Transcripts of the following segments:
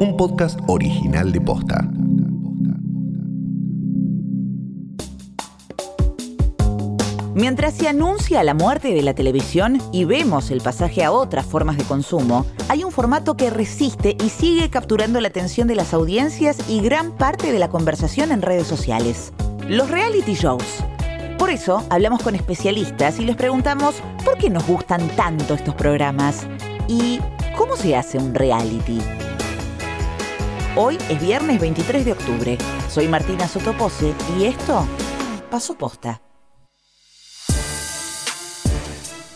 un podcast original de Posta. Mientras se anuncia la muerte de la televisión y vemos el pasaje a otras formas de consumo, hay un formato que resiste y sigue capturando la atención de las audiencias y gran parte de la conversación en redes sociales. Los reality shows. Por eso hablamos con especialistas y les preguntamos por qué nos gustan tanto estos programas y cómo se hace un reality. Hoy es viernes 23 de octubre. Soy Martina Sotopose y esto pasó posta.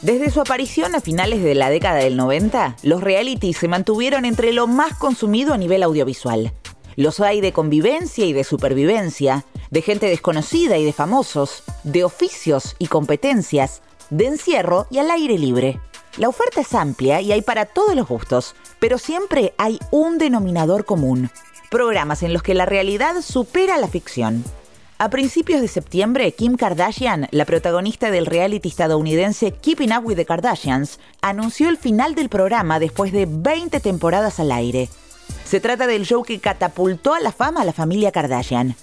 Desde su aparición a finales de la década del 90, los realities se mantuvieron entre lo más consumido a nivel audiovisual. Los hay de convivencia y de supervivencia, de gente desconocida y de famosos, de oficios y competencias, de encierro y al aire libre. La oferta es amplia y hay para todos los gustos, pero siempre hay un denominador común. Programas en los que la realidad supera la ficción. A principios de septiembre, Kim Kardashian, la protagonista del reality estadounidense Keeping Up with the Kardashians, anunció el final del programa después de 20 temporadas al aire. Se trata del show que catapultó a la fama a la familia Kardashian.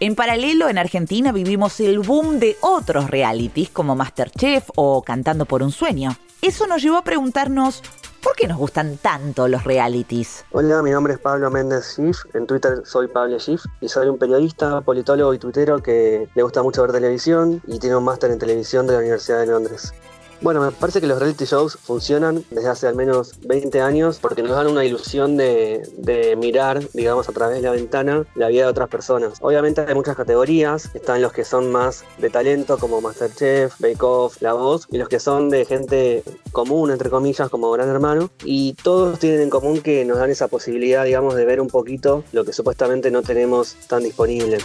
En paralelo, en Argentina vivimos el boom de otros realities como Masterchef o Cantando por un sueño. Eso nos llevó a preguntarnos ¿Por qué nos gustan tanto los realities? Hola, mi nombre es Pablo Méndez Schiff. En Twitter soy Pablo Schiff y soy un periodista, politólogo y tuitero que le gusta mucho ver televisión y tiene un máster en televisión de la Universidad de Londres. Bueno, me parece que los reality shows funcionan desde hace al menos 20 años porque nos dan una ilusión de, mirar, digamos, a través de la ventana la vida de otras personas. Obviamente hay muchas categorías, están los que son más de talento como Masterchef, Bake Off, La Voz, y los que son de gente común, entre comillas, como Gran Hermano, y todos tienen en común que nos dan esa posibilidad, digamos, de ver un poquito lo que supuestamente no tenemos tan disponible.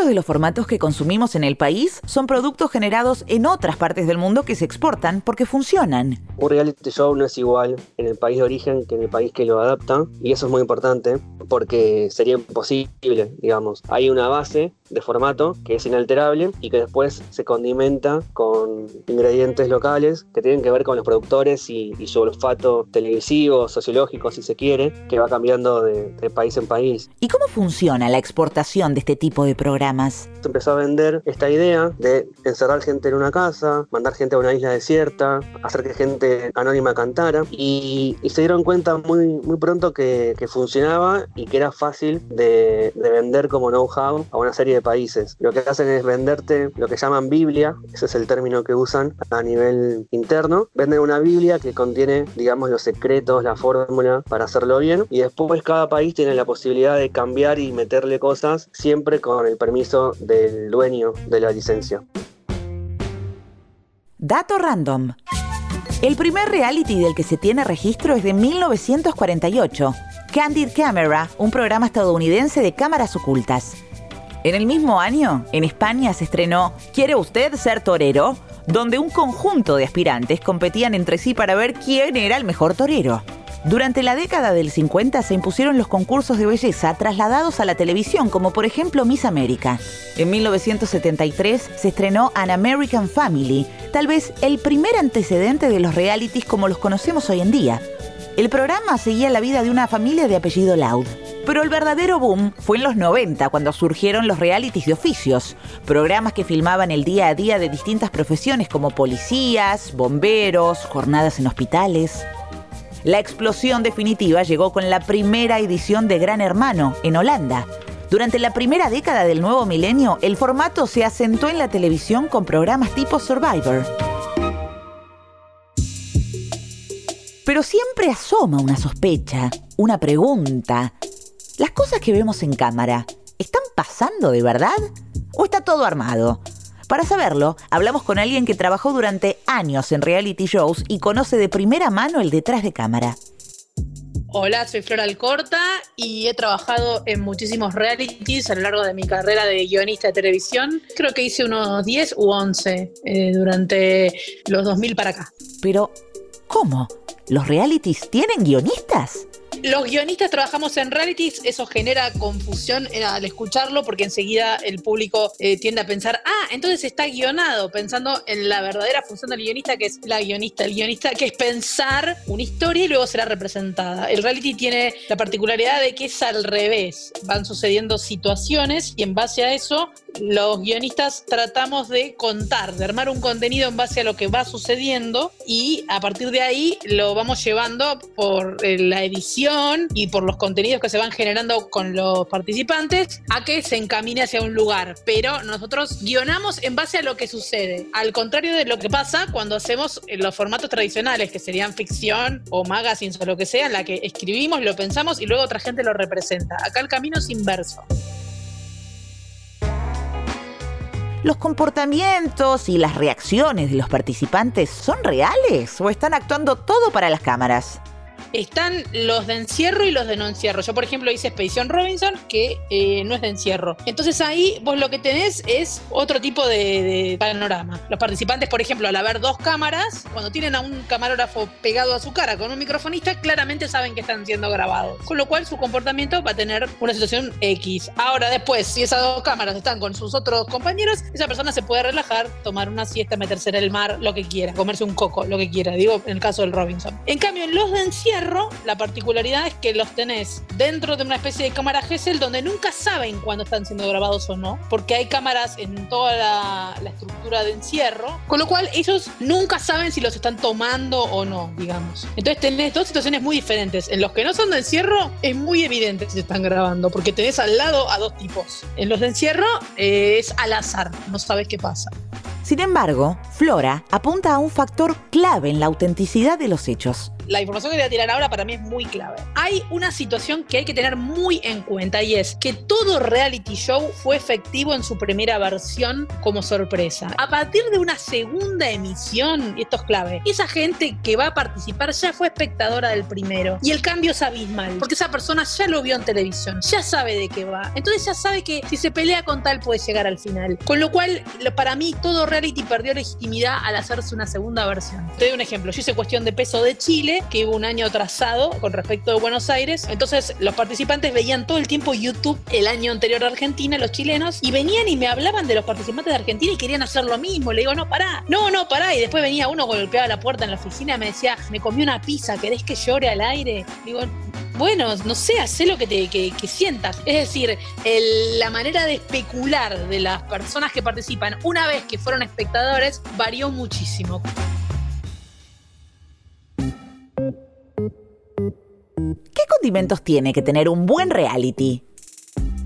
Muchos de los formatos que consumimos en el país son productos generados en otras partes del mundo que se exportan porque funcionan. Un reality show no es igual en el país de origen que en el país que lo adapta y eso es muy importante porque sería imposible, digamos. Hay una base de formato que es inalterable y que después se condimenta con ingredientes locales que tienen que ver con los productores y, su olfato televisivo, sociológico, si se quiere, que va cambiando de, de país en país. ¿Y cómo funciona la exportación de este tipo de programas? Se empezó a vender esta idea de encerrar gente en una casa, mandar gente a una isla desierta, hacer que gente anónima cantara y, se dieron cuenta muy, pronto que, funcionaba y que era fácil de, de vender como know-how a una serie de países. Lo que hacen es venderte lo que llaman Biblia, ese es el término que usan a nivel interno. Venden una Biblia que contiene, digamos, los secretos, la fórmula para hacerlo bien y después cada país tiene la posibilidad de cambiar y meterle cosas siempre con el permiso del dueño de la licencia. Dato random. El primer reality del que se tiene registro es de 1948, Candid Camera, un programa estadounidense de cámaras ocultas. En el mismo año, en España se estrenó ¿Quiere usted ser torero? donde un conjunto de aspirantes competían entre sí para ver quién era el mejor torero. Durante la década del 50 se impusieron los concursos de belleza trasladados a la televisión, como por ejemplo Miss América. En 1973 se estrenó An American Family, tal vez el primer antecedente de los realities como los conocemos hoy en día. El programa seguía la vida de una familia de apellido Loud. Pero el verdadero boom fue en los 90, cuando surgieron los realities de oficios, programas que filmaban el día a día de distintas profesiones como policías, bomberos, jornadas en hospitales. La explosión definitiva llegó con la primera edición de Gran Hermano en Holanda. Durante la primera década del nuevo milenio, el formato se asentó en la televisión con programas tipo Survivor. Pero siempre asoma una sospecha, una pregunta. ¿Las cosas que vemos en cámara están pasando de verdad? ¿O está todo armado? Para saberlo, hablamos con alguien que trabajó durante años en reality shows y conoce de primera mano el detrás de cámara. Hola, soy Flora Alcorta y he trabajado en muchísimos realities a lo largo de mi carrera de guionista de televisión. Creo que hice unos 10 u 11 eh, durante los 2000 para acá. Pero, ¿cómo? ¿Los realities tienen guionistas? Los guionistas trabajamos en realities, eso genera confusión eh, al escucharlo porque enseguida el público eh, tiende a pensar, ah, entonces está guionado, pensando en la verdadera función del guionista que es la guionista, el guionista que es pensar una historia y luego será representada. El reality tiene la particularidad de que es al revés, van sucediendo situaciones y en base a eso los guionistas tratamos de contar, de armar un contenido en base a lo que va sucediendo y a partir de ahí lo vamos llevando por eh, la edición y por los contenidos que se van generando con los participantes a que se encamine hacia un lugar. Pero nosotros guionamos en base a lo que sucede, al contrario de lo que pasa cuando hacemos los formatos tradicionales, que serían ficción o magazines o lo que sea, en la que escribimos, lo pensamos y luego otra gente lo representa. Acá el camino es inverso. ¿Los comportamientos y las reacciones de los participantes son reales o están actuando todo para las cámaras? Están los de encierro y los de no encierro. Yo, por ejemplo, hice Expedición Robinson, que eh, no es de encierro. Entonces ahí vos lo que tenés es otro tipo de, panorama. Los participantes, por ejemplo, al haber dos cámaras, cuando tienen a un camarógrafo pegado a su cara con un microfonista, claramente saben que están siendo grabados. Con lo cual su comportamiento va a tener una situación X. Ahora, después, si esas dos cámaras están con sus otros compañeros, esa persona se puede relajar, tomar una siesta, meterse en el mar, lo que quiera, comerse un coco, lo que quiera. Digo, en el caso del Robinson. En cambio, en los de encierro, la particularidad es que los tenés dentro de una especie de cámara Gesell donde nunca saben cuándo están siendo grabados o no, porque hay cámaras en toda la, estructura de encierro, con lo cual ellos nunca saben si los están tomando o no, digamos. Entonces tenés dos situaciones muy diferentes. En los que no son de encierro es muy evidente si se están grabando, porque tenés al lado a dos tipos. En los de encierro eh, es al azar, no sabes qué pasa. Sin embargo, Flora apunta a un factor clave en la autenticidad de los hechos la información que voy a tirar ahora para mí es muy clave. Hay una situación que hay que tener muy en cuenta y es que todo reality show fue efectivo en su primera versión como sorpresa. A partir de una segunda emisión, y esto es clave, esa gente que va a participar ya fue espectadora del primero y el cambio es abismal porque esa persona ya lo vio en televisión, ya sabe de qué va. Entonces ya sabe que si se pelea con tal puede llegar al final. Con lo cual, para mí, todo reality perdió legitimidad al hacerse una segunda versión. Te doy un ejemplo. Yo hice cuestión de peso de Chile que hubo un año atrasado con respecto de Buenos Aires. Entonces los participantes veían todo el tiempo YouTube el año anterior a Argentina, los chilenos, y venían y me hablaban de los participantes de Argentina y querían hacer lo mismo. Le digo, no, pará, no, no, pará. Y después venía uno, golpeaba la puerta en la oficina y me decía, me comí una pizza, ¿querés que llore al aire? Digo, bueno, no sé, hacé lo que, te, que, sientas. Es decir, la manera de especular de las personas que participan una vez que fueron espectadores varió muchísimo. ¿Qué condimentos tiene que tener un buen reality?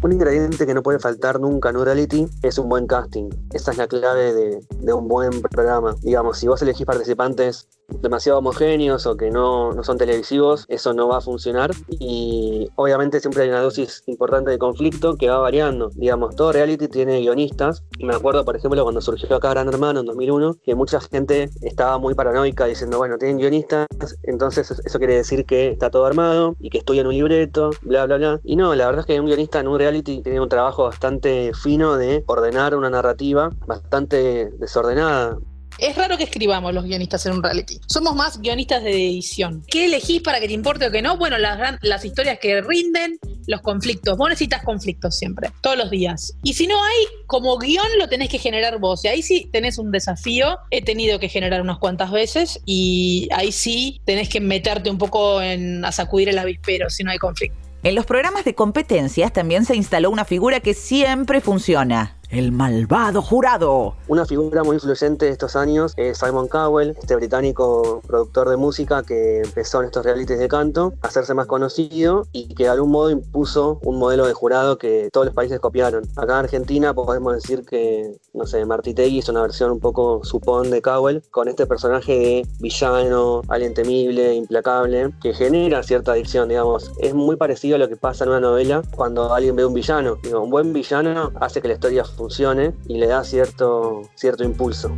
Un ingrediente que no puede faltar nunca en un reality es un buen casting. Esa es la clave de, de un buen programa. Digamos, si vos elegís participantes demasiado homogéneos o que no, no, son televisivos, eso no va a funcionar. Y obviamente siempre hay una dosis importante de conflicto que va variando. Digamos, todo reality tiene guionistas. Me acuerdo, por ejemplo, cuando surgió acá Gran Hermano en 2001, que mucha gente estaba muy paranoica diciendo, bueno, tienen guionistas, entonces eso quiere decir que está todo armado y que estudian un libreto, bla, bla, bla. Y no, la verdad es que un guionista en un reality tiene un trabajo bastante fino de ordenar una narrativa bastante desordenada. Es raro que escribamos los guionistas en un reality. Somos más guionistas de edición. ¿Qué elegís para que te importe o que no? Bueno, las, las historias que rinden, los conflictos. Vos necesitas conflictos siempre, todos los días. Y si no hay, como guion lo tenés que generar vos. Y ahí sí tenés un desafío. He tenido que generar unas cuantas veces y ahí sí tenés que meterte un poco en, a sacudir el avispero si no hay conflicto. En los programas de competencias también se instaló una figura que siempre funciona el malvado jurado. Una figura muy influyente de estos años es Simon Cowell, este británico productor de música que empezó en estos realities de canto a hacerse más conocido y que de algún modo impuso un modelo de jurado que todos los países copiaron. Acá en Argentina podemos decir que, no sé, Martitegui es una versión un poco supón de Cowell, con este personaje de villano, alguien temible, implacable, que genera cierta adicción, digamos. Es muy parecido a lo que pasa en una novela cuando alguien ve un villano. un buen villano hace que la historia funcione y le da cierto, cierto impulso.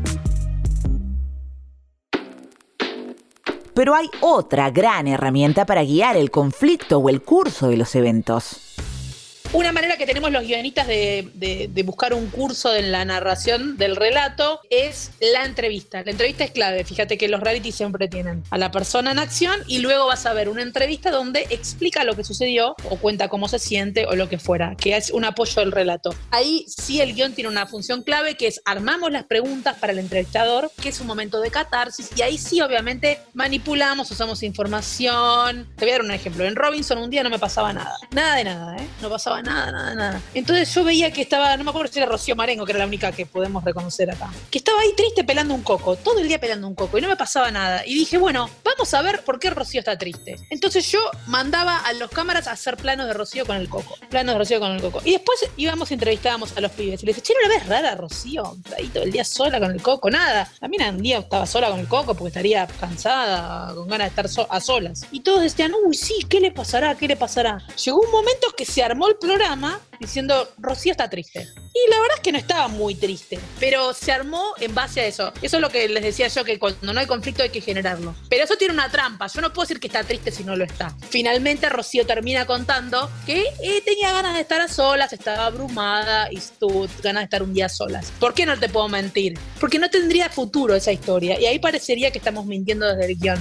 Pero hay otra gran herramienta para guiar el conflicto o el curso de los eventos. Una manera que tenemos los guionistas de, buscar un curso en la narración del relato es la entrevista. La entrevista es clave. Fíjate que los reality siempre tienen a la persona en acción y luego vas a ver una entrevista donde explica lo que sucedió o cuenta cómo se siente o lo que fuera, que es un apoyo del relato. Ahí sí el guion tiene una función clave que es armamos las preguntas para el entrevistador, que es un momento de catarsis y ahí sí obviamente manipulamos, usamos información. Te voy a dar un ejemplo. En Robinson un día no me pasaba nada. Nada de nada, ¿eh? No pasaba nada, nada, nada. Entonces yo veía que estaba, no me acuerdo si era Rocío Marengo, que era la única que podemos reconocer acá, que estaba ahí triste pelando un coco, todo el día pelando un coco y no me pasaba nada. Y dije, bueno, vamos a ver por qué Rocío está triste. Entonces yo mandaba a los cámaras a hacer planos de Rocío con el coco. Planos de Rocío con el coco. Y después íbamos y entrevistábamos a los pibes. Y les dije, che, ¿no la ves rara, Rocío? Ahí todo el día sola con el coco, nada. También un día estaba sola con el coco porque estaría cansada, con ganas de estar a solas. Y todos decían, uy, sí, ¿qué le pasará? ¿Qué le pasará? Llegó un momento que se armó el programa diciendo, Rocío está triste. Y la verdad es que no estaba muy triste, pero se armó en base a eso. Eso es lo que les decía yo, que cuando no hay conflicto hay que generarlo. Pero eso tiene una trampa, yo no puedo decir que está triste si no lo está. Finalmente Rocío termina contando que eh, tenía ganas de estar a solas, estaba abrumada y tuvo ganas de estar un día a solas. ¿Por qué no te puedo mentir? Porque no tendría futuro esa historia y ahí parecería que estamos mintiendo desde el guion.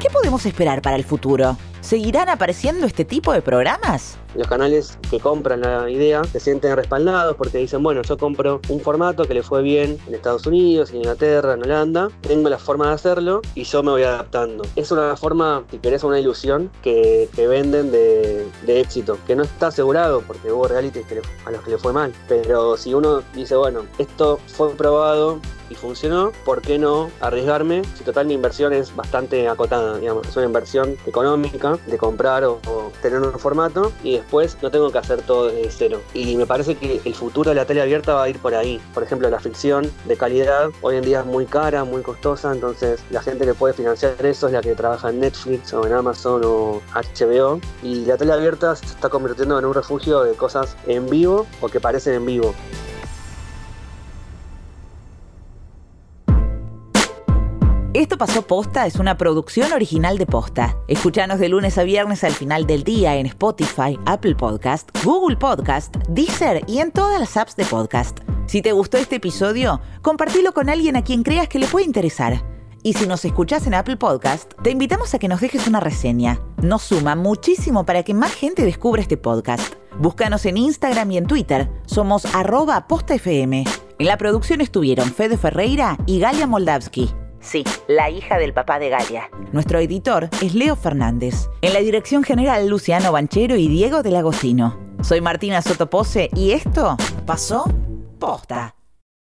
¿Qué podemos esperar para el futuro? ¿Seguirán apareciendo este tipo de programas? Los canales que compran la idea se sienten respaldados porque dicen, bueno, yo compro un formato que le fue bien en Estados Unidos, en Inglaterra, en Holanda, tengo la forma de hacerlo y yo me voy adaptando. Es una forma, si querés, una ilusión que, venden de, éxito, que no está asegurado porque hubo realities a los que le fue mal. Pero si uno dice, bueno, esto fue probado, y funcionó, ¿por qué no arriesgarme si total mi inversión es bastante acotada? Digamos, es una inversión económica de comprar o, tener un formato y después no tengo que hacer todo desde cero. Y me parece que el futuro de la tele abierta va a ir por ahí. Por ejemplo, la ficción de calidad hoy en día es muy cara, muy costosa, entonces la gente que puede financiar eso es la que trabaja en Netflix o en Amazon o HBO. Y la tele abierta se está convirtiendo en un refugio de cosas en vivo o que parecen en vivo. Esto pasó posta es una producción original de posta. Escuchanos de lunes a viernes al final del día en Spotify, Apple Podcast, Google Podcast, Deezer y en todas las apps de podcast. Si te gustó este episodio, compartilo con alguien a quien creas que le puede interesar. Y si nos escuchás en Apple Podcast, te invitamos a que nos dejes una reseña. Nos suma muchísimo para que más gente descubra este podcast. Búscanos en Instagram y en Twitter. Somos arroba postafm. En la producción estuvieron Fede Ferreira y Galia Moldavsky. Sí, la hija del papá de Galia. Nuestro editor es Leo Fernández. En la dirección general, Luciano Banchero y Diego del Agostino. Soy Martina Sotopose y esto pasó posta.